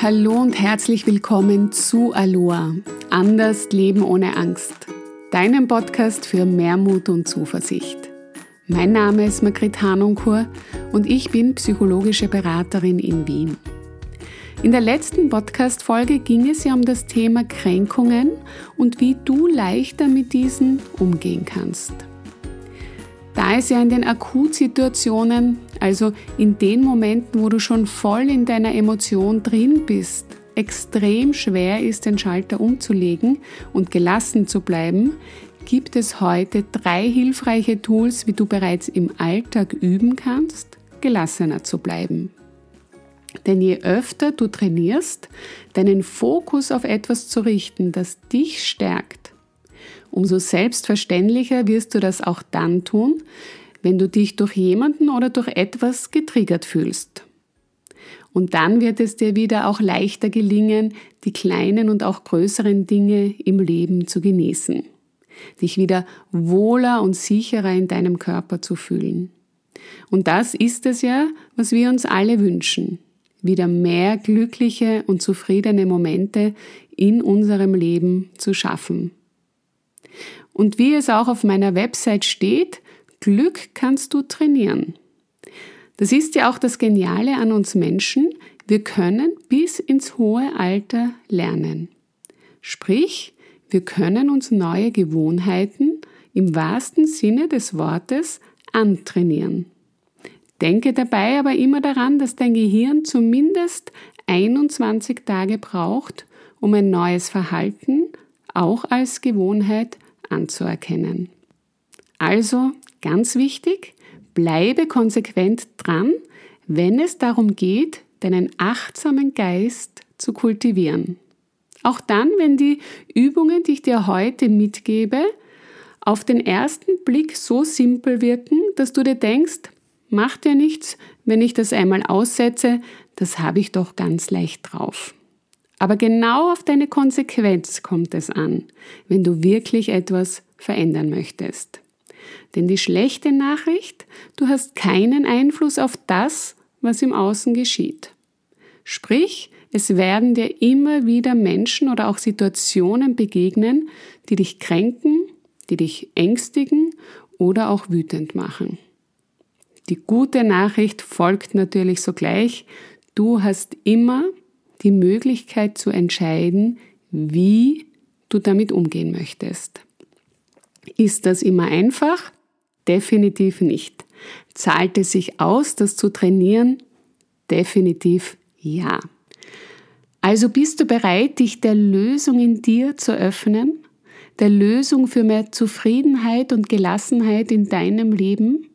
Hallo und herzlich willkommen zu Aloha. Anders Leben ohne Angst. Deinem Podcast für mehr Mut und Zuversicht. Mein Name ist Margret Hanonkur und ich bin psychologische Beraterin in Wien. In der letzten Podcast-Folge ging es ja um das Thema Kränkungen und wie du leichter mit diesen umgehen kannst. Da es ja in den Akutsituationen, also in den Momenten, wo du schon voll in deiner Emotion drin bist, extrem schwer ist, den Schalter umzulegen und gelassen zu bleiben, gibt es heute drei hilfreiche Tools, wie du bereits im Alltag üben kannst, gelassener zu bleiben. Denn je öfter du trainierst, deinen Fokus auf etwas zu richten, das dich stärkt, umso selbstverständlicher wirst du das auch dann tun, wenn du dich durch jemanden oder durch etwas getriggert fühlst. Und dann wird es dir wieder auch leichter gelingen, die kleinen und auch größeren Dinge im Leben zu genießen, dich wieder wohler und sicherer in deinem Körper zu fühlen. Und das ist es ja, was wir uns alle wünschen wieder mehr glückliche und zufriedene Momente in unserem Leben zu schaffen. Und wie es auch auf meiner Website steht, Glück kannst du trainieren. Das ist ja auch das Geniale an uns Menschen, wir können bis ins hohe Alter lernen. Sprich, wir können uns neue Gewohnheiten im wahrsten Sinne des Wortes antrainieren. Denke dabei aber immer daran, dass dein Gehirn zumindest 21 Tage braucht, um ein neues Verhalten auch als Gewohnheit anzuerkennen. Also ganz wichtig, bleibe konsequent dran, wenn es darum geht, deinen achtsamen Geist zu kultivieren. Auch dann, wenn die Übungen, die ich dir heute mitgebe, auf den ersten Blick so simpel wirken, dass du dir denkst, Macht ja nichts, wenn ich das einmal aussetze, das habe ich doch ganz leicht drauf. Aber genau auf deine Konsequenz kommt es an, wenn du wirklich etwas verändern möchtest. Denn die schlechte Nachricht, du hast keinen Einfluss auf das, was im Außen geschieht. Sprich, es werden dir immer wieder Menschen oder auch Situationen begegnen, die dich kränken, die dich ängstigen oder auch wütend machen. Die gute Nachricht folgt natürlich sogleich. Du hast immer die Möglichkeit zu entscheiden, wie du damit umgehen möchtest. Ist das immer einfach? Definitiv nicht. Zahlt es sich aus, das zu trainieren? Definitiv ja. Also bist du bereit, dich der Lösung in dir zu öffnen? Der Lösung für mehr Zufriedenheit und Gelassenheit in deinem Leben?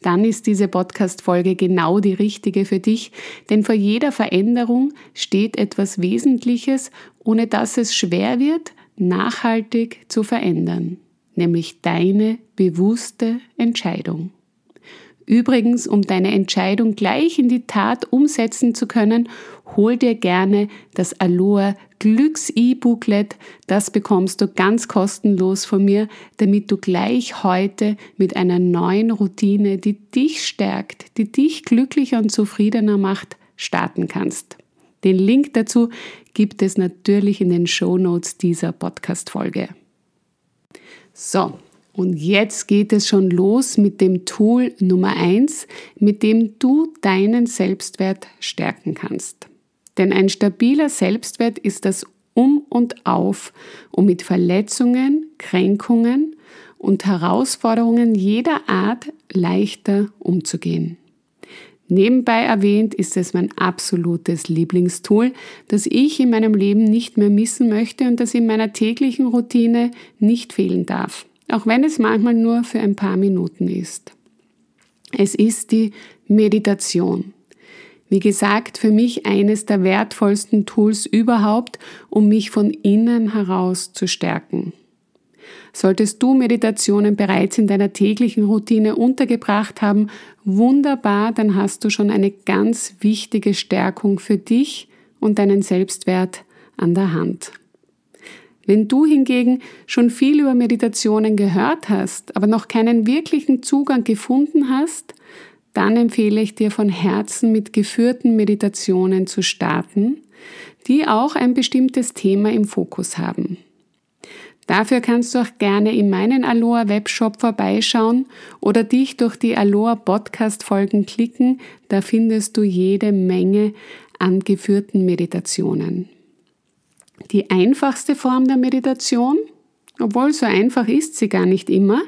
dann ist diese Podcast-Folge genau die richtige für dich, denn vor jeder Veränderung steht etwas Wesentliches, ohne dass es schwer wird, nachhaltig zu verändern, nämlich deine bewusste Entscheidung. Übrigens, um deine Entscheidung gleich in die Tat umsetzen zu können, hol dir gerne das Aloha Glücks-E-Booklet. Das bekommst du ganz kostenlos von mir, damit du gleich heute mit einer neuen Routine, die dich stärkt, die dich glücklicher und zufriedener macht, starten kannst. Den Link dazu gibt es natürlich in den Show Notes dieser Podcast-Folge. So, und jetzt geht es schon los mit dem Tool Nummer eins, mit dem du deinen Selbstwert stärken kannst. Denn ein stabiler Selbstwert ist das Um und Auf, um mit Verletzungen, Kränkungen und Herausforderungen jeder Art leichter umzugehen. Nebenbei erwähnt ist es mein absolutes Lieblingstool, das ich in meinem Leben nicht mehr missen möchte und das in meiner täglichen Routine nicht fehlen darf auch wenn es manchmal nur für ein paar Minuten ist. Es ist die Meditation. Wie gesagt, für mich eines der wertvollsten Tools überhaupt, um mich von innen heraus zu stärken. Solltest du Meditationen bereits in deiner täglichen Routine untergebracht haben, wunderbar, dann hast du schon eine ganz wichtige Stärkung für dich und deinen Selbstwert an der Hand. Wenn du hingegen schon viel über Meditationen gehört hast, aber noch keinen wirklichen Zugang gefunden hast, dann empfehle ich dir von Herzen mit geführten Meditationen zu starten, die auch ein bestimmtes Thema im Fokus haben. Dafür kannst du auch gerne in meinen Aloha Webshop vorbeischauen oder dich durch die Aloha Podcast Folgen klicken, da findest du jede Menge an geführten Meditationen. Die einfachste Form der Meditation, obwohl so einfach ist sie gar nicht immer,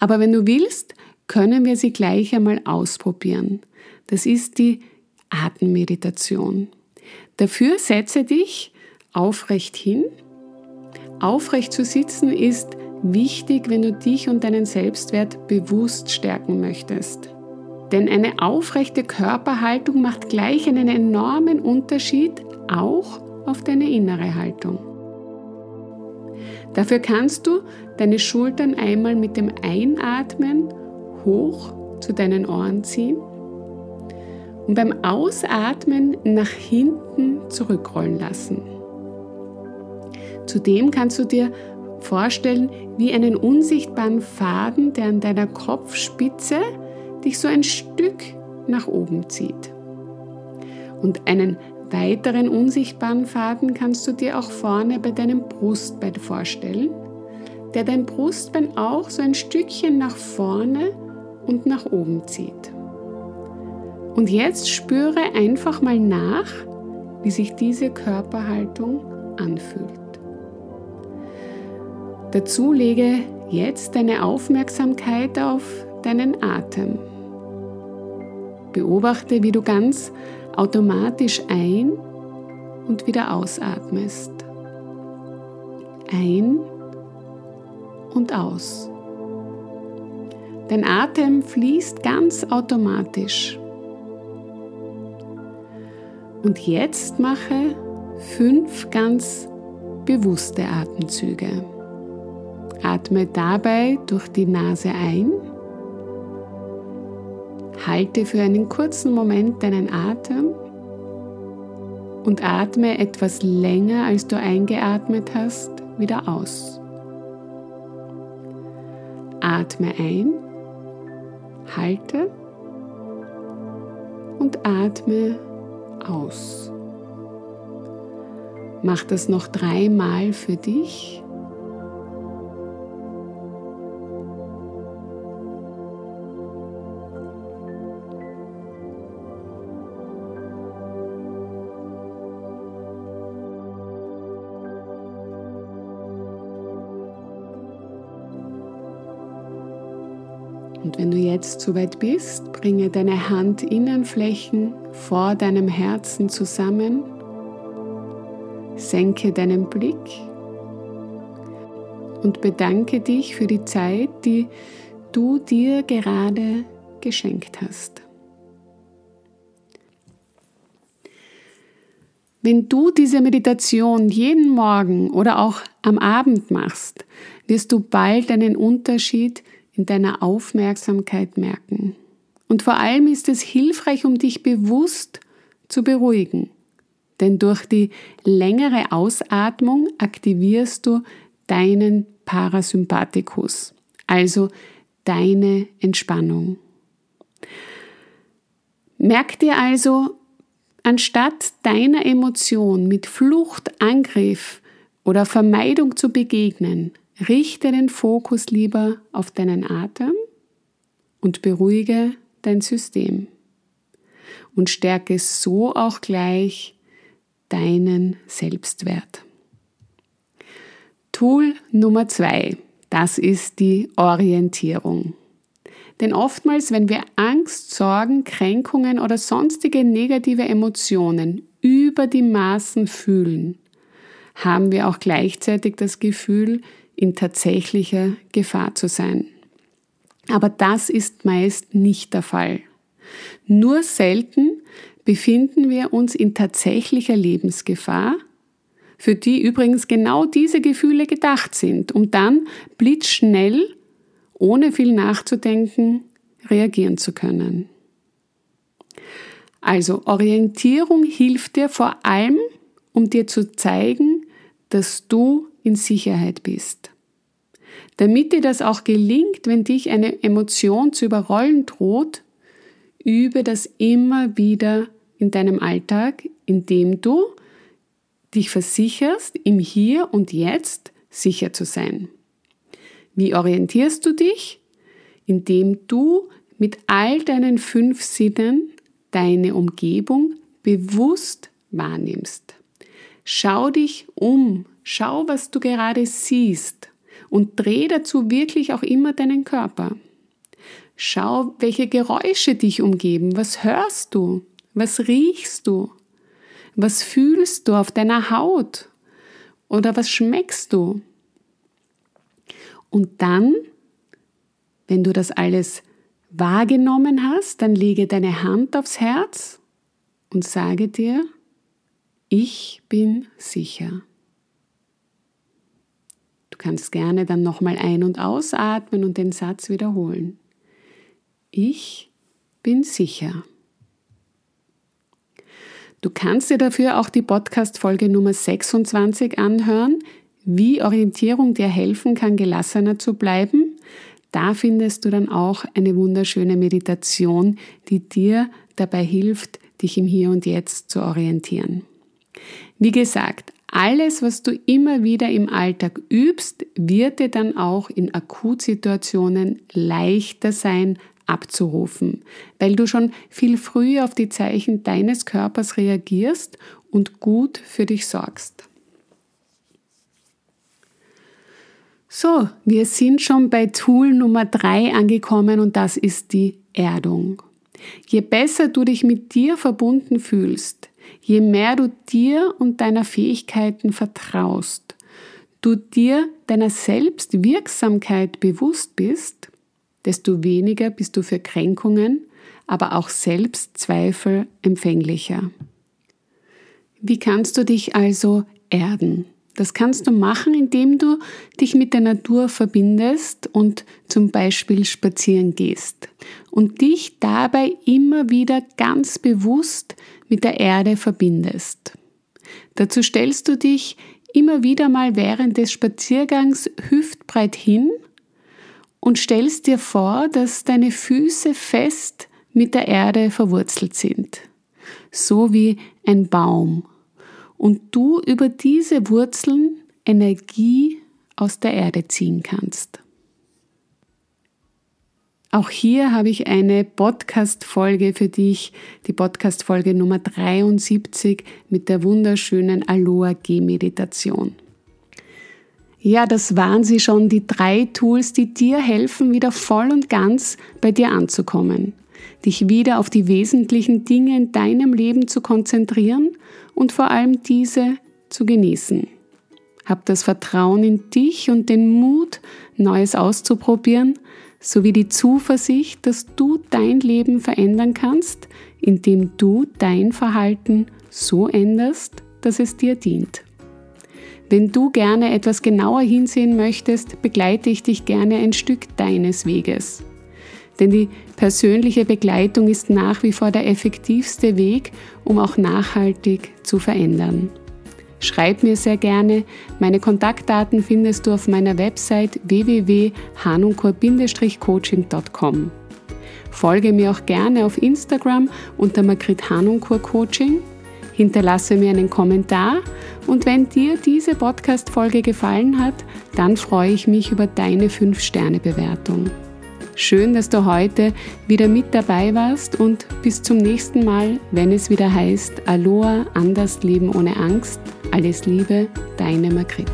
aber wenn du willst, können wir sie gleich einmal ausprobieren. Das ist die Atemmeditation. Dafür setze dich aufrecht hin. Aufrecht zu sitzen ist wichtig, wenn du dich und deinen Selbstwert bewusst stärken möchtest. Denn eine aufrechte Körperhaltung macht gleich einen enormen Unterschied auch auf deine innere Haltung. Dafür kannst du deine Schultern einmal mit dem Einatmen hoch zu deinen Ohren ziehen und beim Ausatmen nach hinten zurückrollen lassen. Zudem kannst du dir vorstellen, wie einen unsichtbaren Faden, der an deiner Kopfspitze dich so ein Stück nach oben zieht. Und einen weiteren unsichtbaren Faden kannst du dir auch vorne bei deinem Brustbein vorstellen, der dein Brustbein auch so ein Stückchen nach vorne und nach oben zieht. Und jetzt spüre einfach mal nach, wie sich diese Körperhaltung anfühlt. Dazu lege jetzt deine Aufmerksamkeit auf deinen Atem. Beobachte, wie du ganz automatisch ein und wieder ausatmest. Ein und aus. Dein Atem fließt ganz automatisch. Und jetzt mache fünf ganz bewusste Atemzüge. Atme dabei durch die Nase ein Halte für einen kurzen Moment deinen Atem und atme etwas länger, als du eingeatmet hast, wieder aus. Atme ein, halte und atme aus. Mach das noch dreimal für dich Du jetzt soweit bist, bringe deine Handinnenflächen vor deinem Herzen zusammen, senke deinen Blick und bedanke dich für die Zeit, die du dir gerade geschenkt hast. Wenn du diese Meditation jeden Morgen oder auch am Abend machst, wirst du bald einen Unterschied in deiner Aufmerksamkeit merken. Und vor allem ist es hilfreich, um dich bewusst zu beruhigen. Denn durch die längere Ausatmung aktivierst du deinen Parasympathikus, also deine Entspannung. Merk dir also, anstatt deiner Emotion mit Flucht, Angriff oder Vermeidung zu begegnen, Richte den Fokus lieber auf deinen Atem und beruhige dein System und stärke so auch gleich deinen Selbstwert. Tool Nummer zwei, das ist die Orientierung. Denn oftmals, wenn wir Angst, Sorgen, Kränkungen oder sonstige negative Emotionen über die Maßen fühlen, haben wir auch gleichzeitig das Gefühl, in tatsächlicher Gefahr zu sein. Aber das ist meist nicht der Fall. Nur selten befinden wir uns in tatsächlicher Lebensgefahr, für die übrigens genau diese Gefühle gedacht sind, um dann blitzschnell, ohne viel nachzudenken, reagieren zu können. Also Orientierung hilft dir vor allem, um dir zu zeigen, dass du in Sicherheit bist. Damit dir das auch gelingt, wenn dich eine Emotion zu überrollen droht, Übe das immer wieder in deinem Alltag, indem du dich versicherst, im Hier und Jetzt sicher zu sein. Wie orientierst du dich? Indem du mit all deinen fünf Sinnen deine Umgebung bewusst wahrnimmst. Schau dich um, schau, was du gerade siehst. Und dreh dazu wirklich auch immer deinen Körper. Schau, welche Geräusche dich umgeben, was hörst du, was riechst du, was fühlst du auf deiner Haut? Oder was schmeckst du. Und dann, wenn du das alles wahrgenommen hast, dann lege deine Hand aufs Herz und sage dir, ich bin sicher. Du kannst gerne dann nochmal ein- und ausatmen und den Satz wiederholen. Ich bin sicher. Du kannst dir dafür auch die Podcast-Folge Nummer 26 anhören, wie Orientierung dir helfen kann, gelassener zu bleiben. Da findest du dann auch eine wunderschöne Meditation, die dir dabei hilft, dich im Hier und Jetzt zu orientieren. Wie gesagt, alles, was du immer wieder im Alltag übst, wird dir dann auch in Akutsituationen leichter sein abzurufen, weil du schon viel früher auf die Zeichen deines Körpers reagierst und gut für dich sorgst. So, wir sind schon bei Tool Nummer drei angekommen und das ist die Erdung. Je besser du dich mit dir verbunden fühlst, je mehr du dir und deiner Fähigkeiten vertraust, du dir deiner Selbstwirksamkeit bewusst bist, desto weniger bist du für Kränkungen, aber auch Selbstzweifel empfänglicher. Wie kannst du dich also erden? Das kannst du machen, indem du dich mit der Natur verbindest und zum Beispiel spazieren gehst und dich dabei immer wieder ganz bewusst mit der Erde verbindest. Dazu stellst du dich immer wieder mal während des Spaziergangs hüftbreit hin und stellst dir vor, dass deine Füße fest mit der Erde verwurzelt sind, so wie ein Baum und du über diese Wurzeln Energie aus der Erde ziehen kannst. Auch hier habe ich eine Podcast-Folge für dich, die Podcast-Folge Nummer 73 mit der wunderschönen Aloha-G-Meditation. Ja, das waren sie schon, die drei Tools, die dir helfen, wieder voll und ganz bei dir anzukommen, dich wieder auf die wesentlichen Dinge in deinem Leben zu konzentrieren und vor allem diese zu genießen. Hab das Vertrauen in dich und den Mut, Neues auszuprobieren, sowie die Zuversicht, dass du dein Leben verändern kannst, indem du dein Verhalten so änderst, dass es dir dient. Wenn du gerne etwas genauer hinsehen möchtest, begleite ich dich gerne ein Stück deines Weges. Denn die persönliche Begleitung ist nach wie vor der effektivste Weg, um auch nachhaltig zu verändern. Schreib mir sehr gerne. Meine Kontaktdaten findest du auf meiner Website www.hanunkor-coaching.com. Folge mir auch gerne auf Instagram unter Margrit Hanunkor Coaching. Hinterlasse mir einen Kommentar und wenn dir diese Podcast-Folge gefallen hat, dann freue ich mich über deine 5-Sterne-Bewertung. Schön, dass du heute wieder mit dabei warst und bis zum nächsten Mal, wenn es wieder heißt Aloha, anders leben ohne Angst. Alles Liebe, deine Margrit.